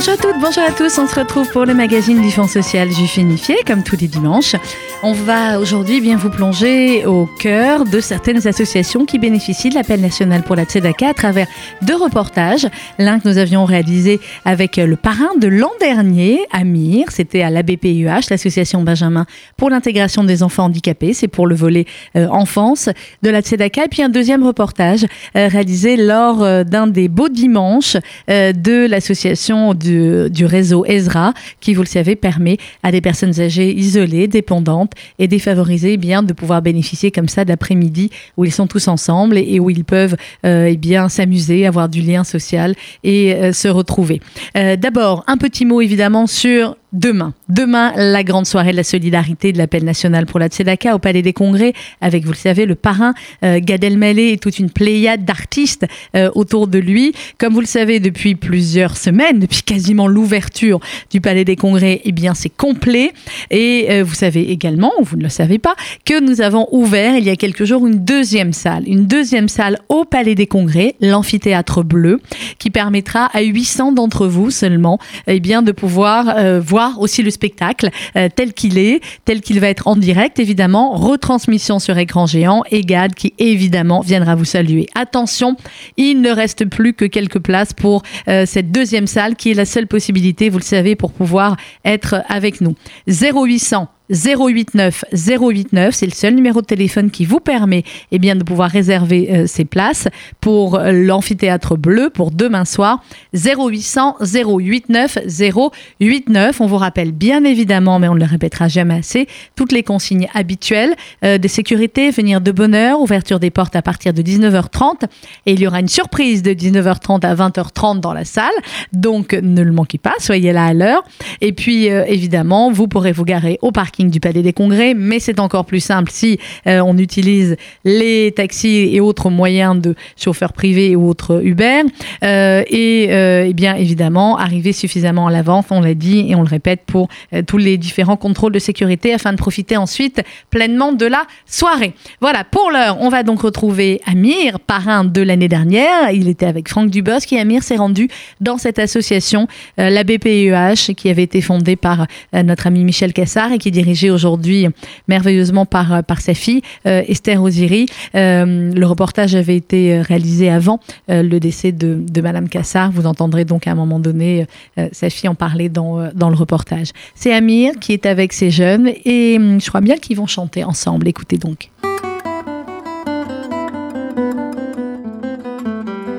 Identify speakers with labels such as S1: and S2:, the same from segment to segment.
S1: Bonjour à toutes, bonjour à tous. On se retrouve pour le magazine du Fonds social Juif Unifié, comme tous les dimanches. On va aujourd'hui bien vous plonger au cœur de certaines associations qui bénéficient de l'appel national pour la Tzedaka à travers deux reportages. L'un que nous avions réalisé avec le parrain de l'an dernier, Amir. C'était à l'ABPUH, l'association Benjamin pour l'intégration des enfants handicapés. C'est pour le volet euh, enfance de la Tzedaka. Et puis un deuxième reportage euh, réalisé lors euh, d'un des beaux dimanches de l'association du, du réseau Ezra, qui, vous le savez, permet à des personnes âgées isolées, dépendantes et défavorisées, eh bien, de pouvoir bénéficier comme ça d'après-midi où ils sont tous ensemble et, et où ils peuvent euh, eh bien s'amuser, avoir du lien social et euh, se retrouver. Euh, D'abord, un petit mot évidemment sur Demain, demain, la grande soirée de la solidarité de l'appel national pour la Tzedaka au Palais des Congrès, avec, vous le savez, le parrain euh, Gad Elmaleh et toute une pléiade d'artistes euh, autour de lui. Comme vous le savez, depuis plusieurs semaines, depuis quasiment l'ouverture du Palais des Congrès, eh bien, c'est complet. Et euh, vous savez également, ou vous ne le savez pas, que nous avons ouvert il y a quelques jours une deuxième salle, une deuxième salle au Palais des Congrès, l'amphithéâtre bleu, qui permettra à 800 d'entre vous seulement, eh bien, de pouvoir euh, aussi le spectacle euh, tel qu'il est, tel qu'il va être en direct, évidemment, retransmission sur écran géant et Gad qui évidemment viendra vous saluer. Attention, il ne reste plus que quelques places pour euh, cette deuxième salle qui est la seule possibilité, vous le savez, pour pouvoir être avec nous. 0800 089 089, c'est le seul numéro de téléphone qui vous permet eh bien, de pouvoir réserver euh, ces places pour euh, l'amphithéâtre bleu pour demain soir. 0800 089 089. On vous rappelle bien évidemment, mais on ne le répétera jamais assez, toutes les consignes habituelles euh, de sécurité, venir de bonne heure, ouverture des portes à partir de 19h30 et il y aura une surprise de 19h30 à 20h30 dans la salle. Donc ne le manquez pas, soyez là à l'heure. Et puis euh, évidemment, vous pourrez vous garer au parking du Palais des Congrès, mais c'est encore plus simple si euh, on utilise les taxis et autres moyens de chauffeurs privés ou autres Uber. Euh, et euh, eh bien évidemment, arriver suffisamment à l'avance, on l'a dit et on le répète, pour tous les différents contrôles de sécurité afin de profiter ensuite pleinement de la soirée. Voilà, pour l'heure, on va donc retrouver Amir, parrain de l'année dernière. Il était avec Franck Dubosc et Amir s'est rendu dans cette association, la BPEH, qui avait été fondée par notre ami Michel Cassard et qui est aujourd'hui merveilleusement par, euh, sa fille, euh, Esther Oziri. Euh, le reportage avait été réalisé avant le décès de, de Madame Cassard. Vous entendrez donc à un moment donné sa fille en parler dans, le reportage. C'est Amir qui est avec ces jeunes et hum, je crois bien qu'ils vont chanter ensemble. Écoutez donc.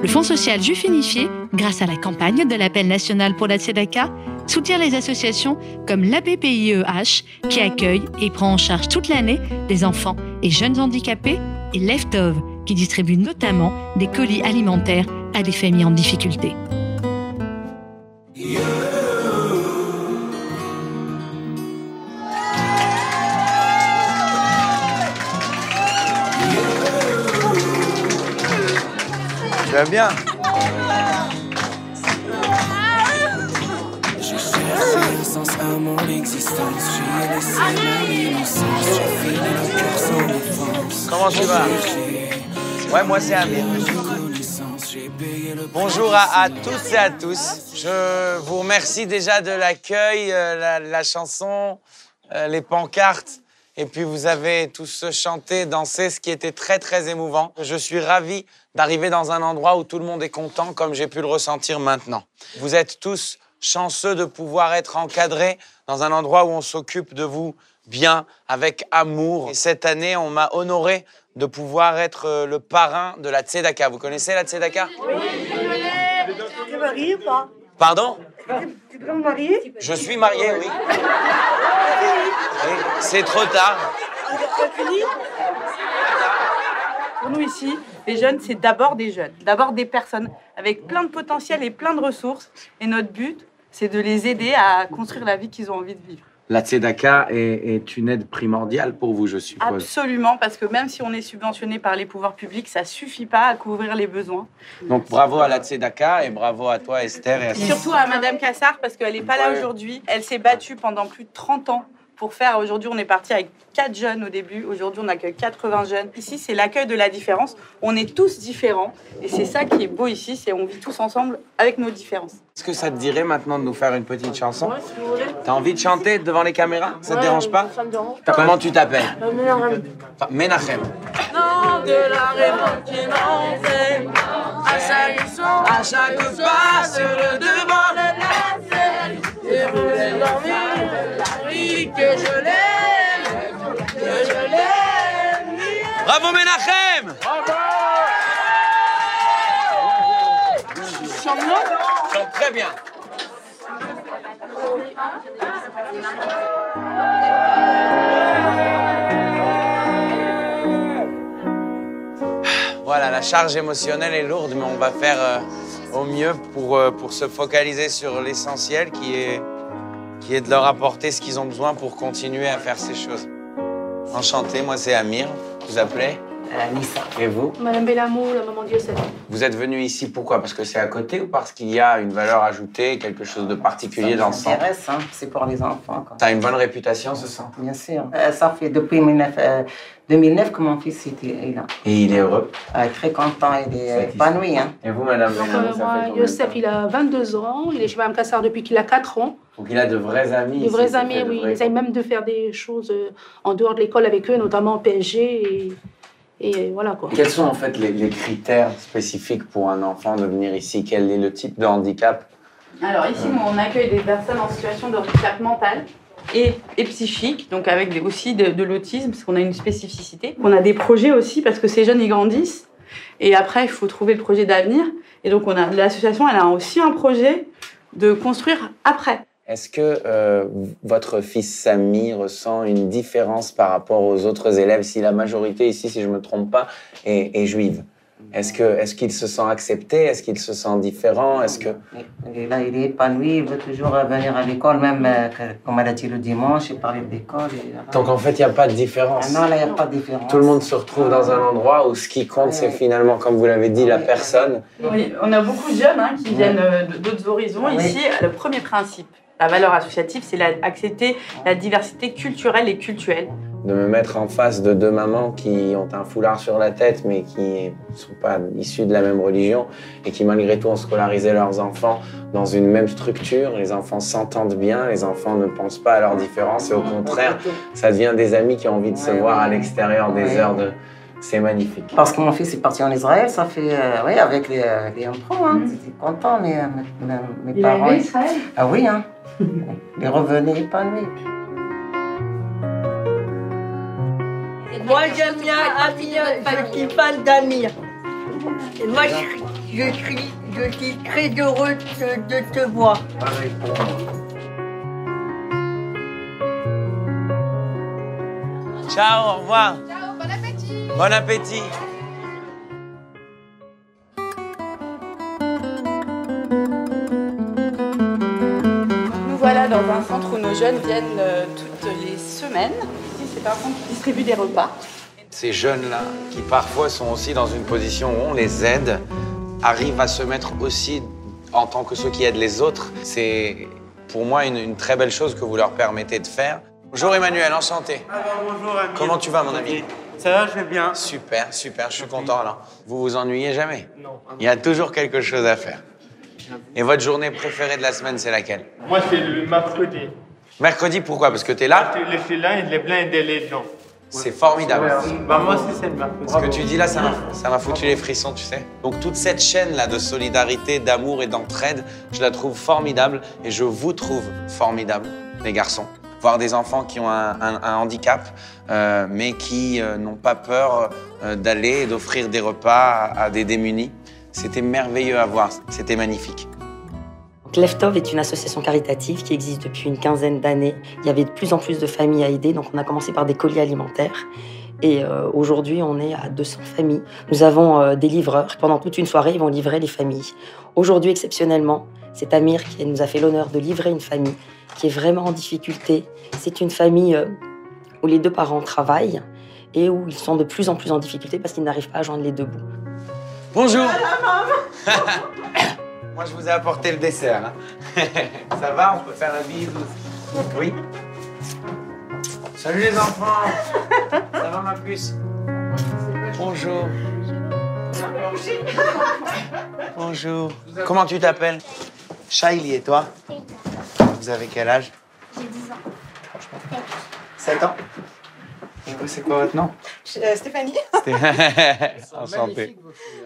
S1: Le Fonds social Juif Unifié, grâce à la campagne de l'appel national pour la Tzedaka, soutient les associations comme l'ABPIEH qui accueille et prend en charge toute l'année des enfants et jeunes handicapés et Leftov qui distribue notamment des colis alimentaires à des familles en difficulté.
S2: Vas bien
S3: mon existence. J'ai laissé mon. J'ai cœur sans défense.
S2: Comment tu vas? Ouais, moi c'est Amir. Bonjour à, à tous et à tous. Je vous remercie déjà de l'accueil, euh, la, la chanson, euh, les pancartes. Et puis vous avez tous chanté, dansé, ce qui était très très émouvant. Je suis ravi d'arriver dans un endroit où tout le monde est content comme j'ai pu le ressentir maintenant. Vous êtes tous chanceux de pouvoir être encadrés dans un endroit où on s'occupe de vous bien, avec amour. Et cette année, on m'a honoré de pouvoir être euh, le parrain de la Tzedaka. Vous connaissez la Tzedaka?
S4: Tu es marié ou pas?
S2: Pardon?
S4: Tu peux me marier
S2: Je suis marié, oui. Oui, C'est trop tard.
S4: Pour nous ici, les jeunes, c'est d'abord des jeunes, d'abord des personnes avec plein de potentiel et plein de ressources. Et notre but, c'est de les aider à construire la vie qu'ils ont envie de vivre.
S5: La Tzedaka est, est une aide primordiale pour vous, je suppose.
S4: Absolument, parce que même si on est subventionné par les pouvoirs publics, ça suffit pas à couvrir les besoins.
S2: Donc bravo à la Tzedaka et bravo à toi Esther et à
S4: Surtout à Madame Cassard, parce qu'elle n'est pas là aujourd'hui. Elle s'est battue pendant plus de 30 ans pour faire. Aujourd'hui, on est parti avec 4 jeunes au début. Aujourd'hui, on accueille 80 jeunes. Ici, c'est l'accueil de la différence. On est tous différents. Et c'est ça qui est beau ici, c'est on vit tous ensemble avec nos différences.
S2: Est-ce que ça te dirait maintenant de nous faire une petite chanson T'as envie de chanter devant les caméras? Ça te dérange pas?
S6: Ça me dérange
S2: Comment tu t'appelles? Enfin,
S6: de la qui m'en fait. À chaque son,
S2: À chaque pas sur le devant.
S6: et vous les dormir. Que je l'aime, que je l'aime.
S2: Bravo Menachem Chante très bien. Voilà, la charge émotionnelle est lourde, mais on va faire euh, au mieux pour, euh, pour se focaliser sur l'essentiel qui est, qui est de leur apporter ce qu'ils ont besoin pour continuer à faire ces choses. Enchanté, moi c'est Amir, vous appelez
S5: Nissa.
S2: Et vous
S6: Madame Bellamou, la maman Diocèse.
S2: Vous êtes venu ici pourquoi? Parce que c'est à côté ou parce qu'il y a une valeur ajoutée, quelque chose de particulier dans le
S7: Ça
S2: centre?
S7: m'intéresse, hein. c'est pour les enfants. Quoi.
S2: Ça a une bonne réputation ce centre?
S7: Bien sûr. Euh, ça fait depuis 19, euh, 2009 que mon fils était est là.
S2: Et il est heureux?
S7: Euh, très content, il est
S2: Satisfait.
S7: épanoui. Hein.
S2: Et vous, madame
S6: euh,
S2: ça
S6: moi, Youssef, il a 22 ans. Il est chez Mme Kassar depuis qu'il a 4 ans.
S2: Donc il a de vrais amis.
S6: Des
S2: ici,
S6: vrais amis,
S2: de
S6: oui.
S2: vrais
S6: Il essaye même de faire des choses euh, en dehors de l'école avec eux, notamment au PSG. Et, et voilà quoi.
S2: Quels sont en fait les, les critères spécifiques pour un enfant de venir ici? Quel est le type de handicap?
S4: Alors ici, nous, on accueille des personnes en situation de handicap mental et, et psychique, donc avec des- aussi de, de l'autisme, parce qu'on a une spécificité. On a des projets aussi, parce que ces jeunes, ils grandissent. Et après, il faut trouver le projet d'avenir. Et donc, on a l'association, elle a aussi un projet de construire après.
S2: Est-ce que euh, votre fils Samy ressent une différence par rapport aux autres élèves Si la majorité ici, si je ne me trompe pas, est, est juive, est-ce que est-ce qu'il se sent accepté? Est-ce qu'il se sent différent? Est-ce que
S7: là, il est épanoui, il veut toujours euh, venir à l'école, même euh, comme elle a dit le dimanche, il parlait de l'école. et-
S2: donc en fait il n'y a pas de
S7: Ah
S2: différence
S7: non, là, il n'y a pas de différence.
S2: Tout le monde se retrouve dans un endroit où ce qui compte, c'est finalement, comme vous l'avez dit, la personne.
S4: Oui, on a beaucoup de jeunes hein, qui viennent euh, d'autres horizons.
S7: Oui.
S4: Ici, le premier principe, la valeur associative, c'est accepter la diversité culturelle et culturelle.
S2: De me mettre en face de deux mamans qui ont un foulard sur la tête, mais qui ne sont pas issues de la même religion, et qui malgré tout ont scolarisé leurs enfants dans une même structure. Les enfants s'entendent bien, les enfants ne pensent pas à leurs différences, et au contraire, ça devient des amis qui ont envie de se
S7: Ouais,
S2: voir à l'extérieur des
S7: Ouais.
S2: heures de... C'est magnifique.
S7: Parce que mon fils est parti en Israël, ça fait, euh, oui, avec les, euh, les impros, hein. J'étais content, mais euh, mes, mes- mes parents.
S4: Israël?
S7: Ah oui, hein. Il revenait épanoui.
S8: Moi j'aime bien Amir, je suis fan d'Amir. Et moi je, je, suis, je suis très heureux de, de te voir.
S2: Ciao, au revoir. Bon appétit.
S4: Nous voilà dans un centre où nos jeunes viennent euh, toutes les semaines. Ici, c'est un centre qui distribue des repas.
S2: Ces jeunes-là, qui parfois sont aussi dans une position où on les aide, arrivent à se mettre aussi en tant que ceux qui aident les autres. C'est pour moi une, une très belle chose que vous leur permettez de faire. Bonjour Emmanuel, enchanté.
S9: bonjour Amir.
S2: Comment tu vas mon ami?
S9: Ça va, je vais bien.
S2: Super, super, je suis content alors. Vous vous ennuyez jamais
S9: Non.
S2: Il y a toujours quelque chose à faire. Et votre journée préférée de la semaine, c'est laquelle?
S9: Moi, c'est le mercredi.
S2: Mercredi, pourquoi? Parce que tu es là
S9: Je laisse là, les blancs et les blancs.
S2: C'est formidable.
S9: Bah, moi aussi, c'est le mercredi.
S2: Ce que tu dis là, ça m'a, ça m'a foutu les frissons, tu sais. Donc toute cette chaîne-là de solidarité, d'amour et d'entraide, je la trouve formidable et je vous trouve formidable, les garçons. Voir des enfants qui ont un, handicap, euh, mais qui euh, n'ont pas peur euh, d'aller et d'offrir des repas à, des démunis. C'était merveilleux à voir, c'était magnifique.
S10: Leftov est une association caritative qui existe depuis une quinzaine d'années. Il y avait de plus en plus de familles à aider, donc on a commencé par des colis alimentaires. Et aujourd'hui, on est à 200 familles. Nous avons des livreurs. Pendant toute une soirée, ils vont livrer les familles. Aujourd'hui, exceptionnellement, c'est Amir qui nous a fait l'honneur de livrer une famille qui est vraiment en difficulté. C'est une famille euh, où les deux parents travaillent et où ils sont de plus en plus en difficulté parce qu'ils n'arrivent pas à joindre les deux bouts.
S2: Bonjour Moi, je vous ai apporté le dessert. hein. Ça va On peut faire un bisou Oui Salut les enfants Ça va ma puce? Bonjour. Bonjour. Comment tu t'appelles? Shaili et toi? Vous avez quel âge?
S11: J'ai 10 ans.
S2: 7 ans? Et vous, c'est quoi votre nom?
S11: Euh, Stéphanie.
S2: Enchanté.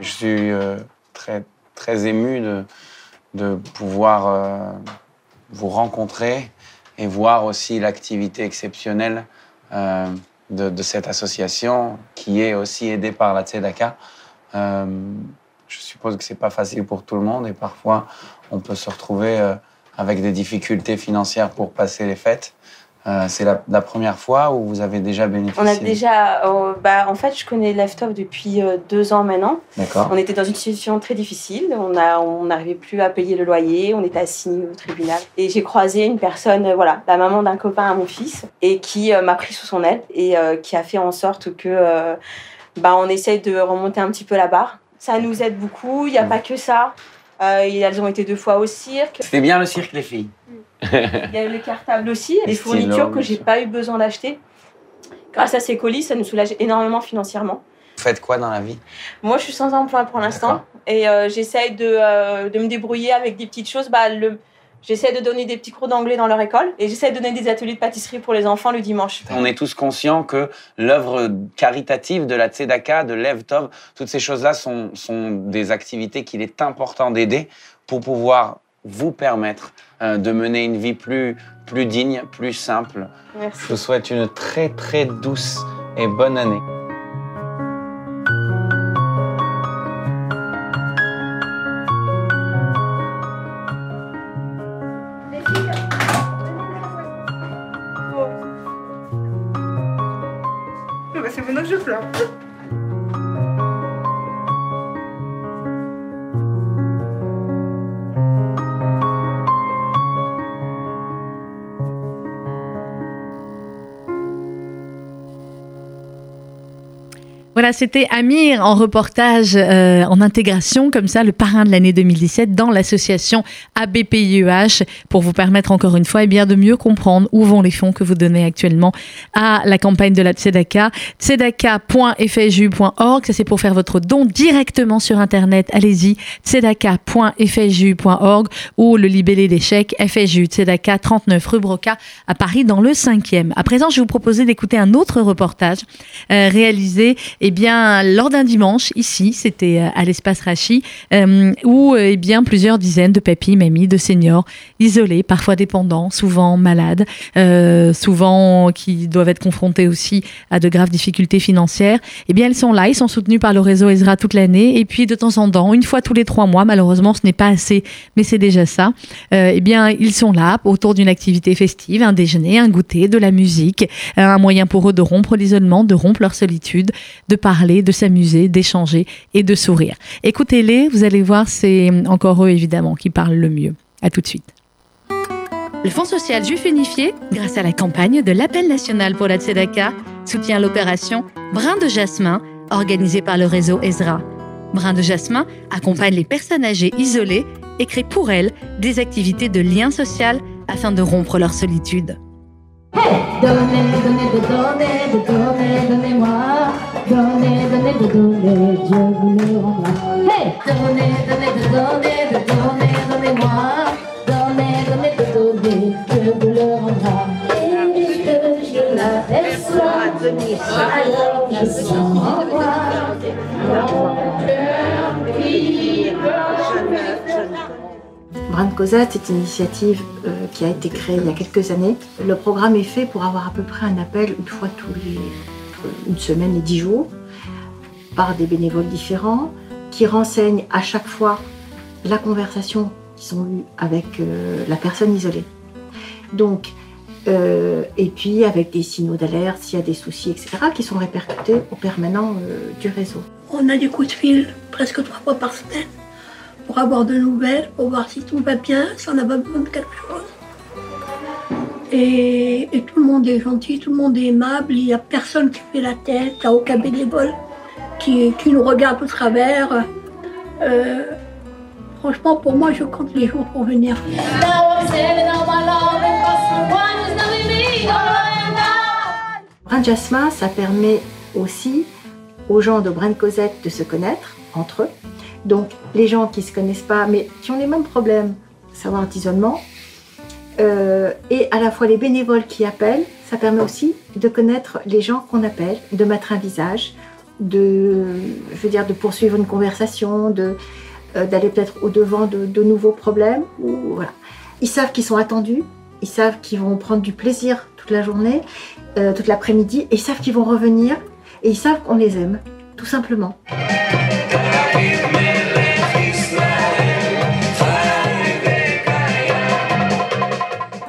S2: Je suis euh, très, très ému de, de pouvoir euh, vous rencontrer et voir aussi l'activité exceptionnelle euh, de, de cette association qui est aussi aidée par la Tzedaka. Euh, je suppose que c'est pas facile pour tout le monde et parfois on peut se retrouver euh, avec des difficultés financières pour passer les fêtes. Euh, c'est la, la première fois où vous avez déjà bénéficié
S10: On a déjà, euh, bah, en fait, je connais Leftov depuis euh, deux ans maintenant.
S2: D'accord.
S10: On était dans une situation très difficile. On a, on n'arrivait plus à payer le loyer. On était assigné au tribunal. Et j'ai croisé une personne, voilà, la maman d'un copain à mon fils, et qui m'a pris sous son aile et qui a fait en sorte que, bah, on essaye de remonter un petit peu la barre. Ça nous aide beaucoup. Il n'y a pas que ça. Euh, elles ont été deux fois au cirque.
S2: C'était bien le cirque, les filles.
S10: Il y a eu le cartable aussi, des fournitures que j'ai pas eu besoin d'acheter. Grâce à ces colis, ça nous soulage énormément financièrement.
S2: Vous faites quoi dans la vie?
S10: Moi, je suis sans emploi pour l'instant et euh, j'essaye de, euh, de me débrouiller avec des petites choses. Bah, le... J'essaie de donner des petits cours d'anglais dans leur école et j'essaie de donner des ateliers de pâtisserie pour les enfants le dimanche.
S2: On est tous conscients que l'œuvre caritative de la Tzedaka, de Lev Tov, toutes ces choses-là sont, sont des activités qu'il est important d'aider pour pouvoir vous permettre euh, de mener une vie plus, plus digne, plus simple.
S10: Merci.
S2: Je vous souhaite une très très douce et bonne année.
S1: Voilà, c'était Amir en reportage, euh, en intégration, comme ça, le parrain de l'année 2017 dans l'association ABPIEH pour vous permettre encore une fois eh bien, de mieux comprendre où vont les fonds que vous donnez actuellement à la campagne de la Tzedaka. Tzedaka.fju.org, ça c'est pour faire votre don directement sur Internet. Allez-y, tzedaka.fju.org ou le libellé des chèques FSJU Tzedaka 39 rue Broca à Paris dans le 5e. À présent, je vais vous proposer d'écouter un autre reportage euh, réalisé eh lors d'un dimanche, ici, c'était euh, à l'espace Rachi, euh, où euh, eh bien, plusieurs dizaines de papis, mamies, de seniors isolés, parfois dépendants, souvent malades, souvent qui doivent être confrontés aussi à de graves difficultés financières, eh bien, elles sont là, ils sont soutenus par le réseau Ezra toute l'année, et puis de temps en temps, une fois tous les trois mois, malheureusement, ce n'est pas assez, mais c'est déjà ça, eh bien, ils sont là autour d'une activité festive, un déjeuner, un goûter, de la musique, un moyen pour eux de rompre l'isolement, de rompre leur solitude, de parler, de s'amuser, d'échanger et de sourire. Écoutez-les, vous allez voir, c'est encore eux évidemment qui parlent le mieux. À tout de suite. Le Fonds social juif unifié, grâce à la campagne de l'appel national pour la Tzedaka, soutient l'opération Brin de Jasmin, organisée par le réseau Ezra. Brin de Jasmin accompagne les personnes âgées isolées et crée pour elles des activités de lien social afin de rompre leur solitude.
S12: Donnez, donnez, donnez, donnez-moi. Donnez, donnez, de donnez! Donnez, donnez, de donnez, de donnez, donnez-moi. Donnez, donnez,
S13: c'est une initiative euh, qui a été créée il y a quelques années. Le programme est fait pour avoir à peu près un appel une fois tous les une semaine et dix jours par des bénévoles différents qui renseignent à chaque fois la conversation qu'ils ont eue avec euh, la personne isolée. Donc, euh, et puis avec des signaux d'alerte s'il y a des soucis, etc., qui sont répercutés au permanent euh, du réseau.
S14: On a des coups de fil presque trois fois par semaine pour avoir de nouvelles, pour voir si tout va bien, si on a besoin de quelque chose. Et, tout le monde est gentil, tout le monde est aimable, il n'y a personne qui fait la tête, il n'y a aucun bénévole qui, nous regarde au travers. Euh, franchement, pour moi, je compte les jours pour venir.
S12: Now I'm standing on my lawn and crossing the waters, nothing me, all I am now.
S13: Brin Jasmin, ça permet aussi aux gens de Brin Cosette de se connaître entre eux. Donc, les gens qui ne se connaissent pas, mais qui ont les mêmes problèmes, savoir d'isolement, euh, et à la fois les bénévoles qui appellent, ça permet aussi de connaître les gens qu'on appelle, de mettre un visage, de, je veux dire, de poursuivre une conversation, de, euh, d'aller peut-être au-devant de, de nouveaux problèmes. Ils savent qu'ils sont attendus, ils savent qu'ils vont prendre du plaisir toute la journée, euh, toute l'après-midi, et ils savent qu'ils vont revenir, et ils savent qu'on les aime, tout simplement.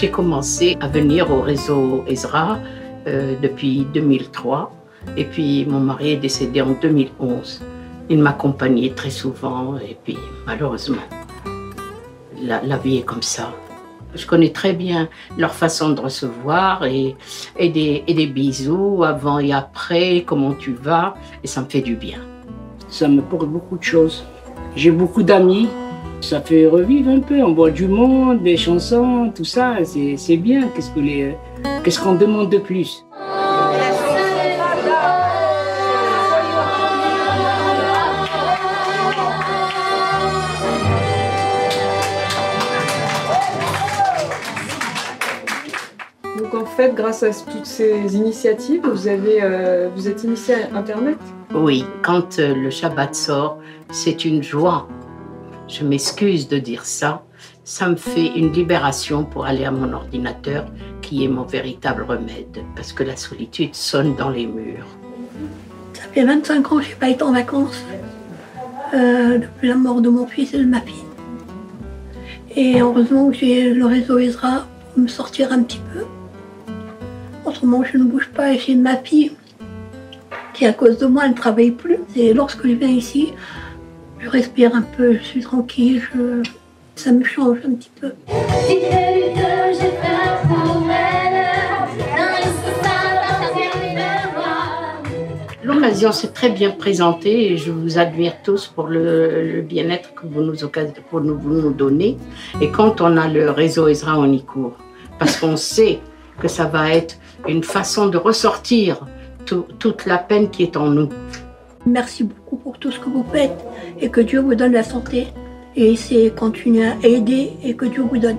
S15: J'ai commencé à venir au réseau Ezra euh, depuis 2003 et puis mon mari est décédé en 2011. Il m'accompagnait très souvent et puis malheureusement, la, vie est comme ça. Je connais très bien leur façon de recevoir et, des, et des bisous avant et après, comment tu vas, et ça me fait du bien.
S16: Ça me porte beaucoup de choses. J'ai beaucoup d'amis. Ça fait revivre un peu. On voit du monde, des chansons, tout ça. C'est c'est bien. Qu'est-ce que les, qu'est-ce qu'on demande de plus?
S17: Donc en fait, grâce à toutes ces initiatives, vous, avez, euh, vous êtes initié à Internet?
S15: Oui, quand euh, le Shabbat sort, c'est une joie. Je m'excuse de dire ça. Ça me fait une libération pour aller à mon ordinateur, qui est mon véritable remède, parce que la solitude sonne dans les murs.
S14: Ça fait 25 ans que je n'ai pas été en vacances, euh, depuis la mort de mon fils et de ma fille. Et heureusement que j'ai le réseau Ezra pour me sortir un petit peu. Moment, je ne bouge pas et j'ai ma fille qui, à cause de moi, ne travaille plus. Et lorsque je viens ici, je respire un peu, je suis tranquille, je- ça me change un petit peu.
S15: L'occasion s'est très bien présentée et je vous admire tous pour le, le bien-être que vous nous, occa- pour nous, vous nous donnez. Et quand on a le réseau Ezra, on y court. Parce qu'on sait que ça va être une façon de ressortir tout- toute la peine qui est en nous.
S14: Merci beaucoup pour tout ce que vous faites et que Dieu vous donne la santé. Et c'est continuer à aider et que Dieu vous donne.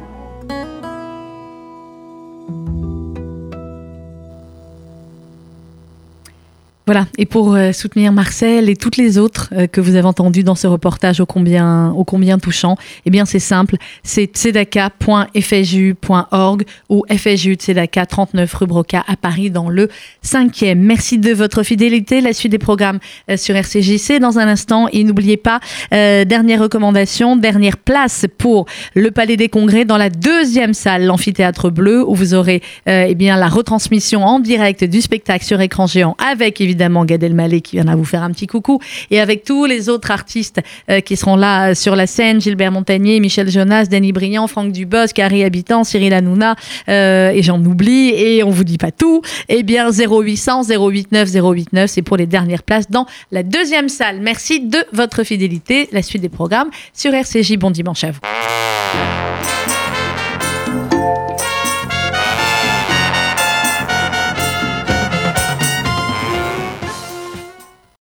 S1: Voilà, et pour euh, soutenir Marcel et toutes les autres euh, que vous avez entendues dans ce reportage ô combien, ô combien touchant, eh bien c'est simple, c'est tzedaka.fju.org ou FSJU Tzedaka 39 rue Broca à Paris dans le 5e. Merci de votre fidélité, la suite des programmes euh, sur RCJC dans un instant et n'oubliez pas, dernière recommandation, dernière place pour le Palais des Congrès dans la deuxième salle, l'amphithéâtre bleu, où vous aurez eh bien la retransmission en direct du spectacle sur écran géant avec évidemment Gad Elmaleh qui viendra vous faire un petit coucou et avec tous les autres artistes euh, qui seront là euh, sur la scène, Gilbert Montagnier, Michel Jonas, Danny Briand, Franck Dubosc, Carrie Habitant, Cyril Hanouna euh, et j'en oublie et on vous dit pas tout. Eh bien 0800 089 089 c'est pour les dernières places dans la deuxième salle. Merci de votre fidélité. La suite des programmes sur RCJ. Bon dimanche à vous.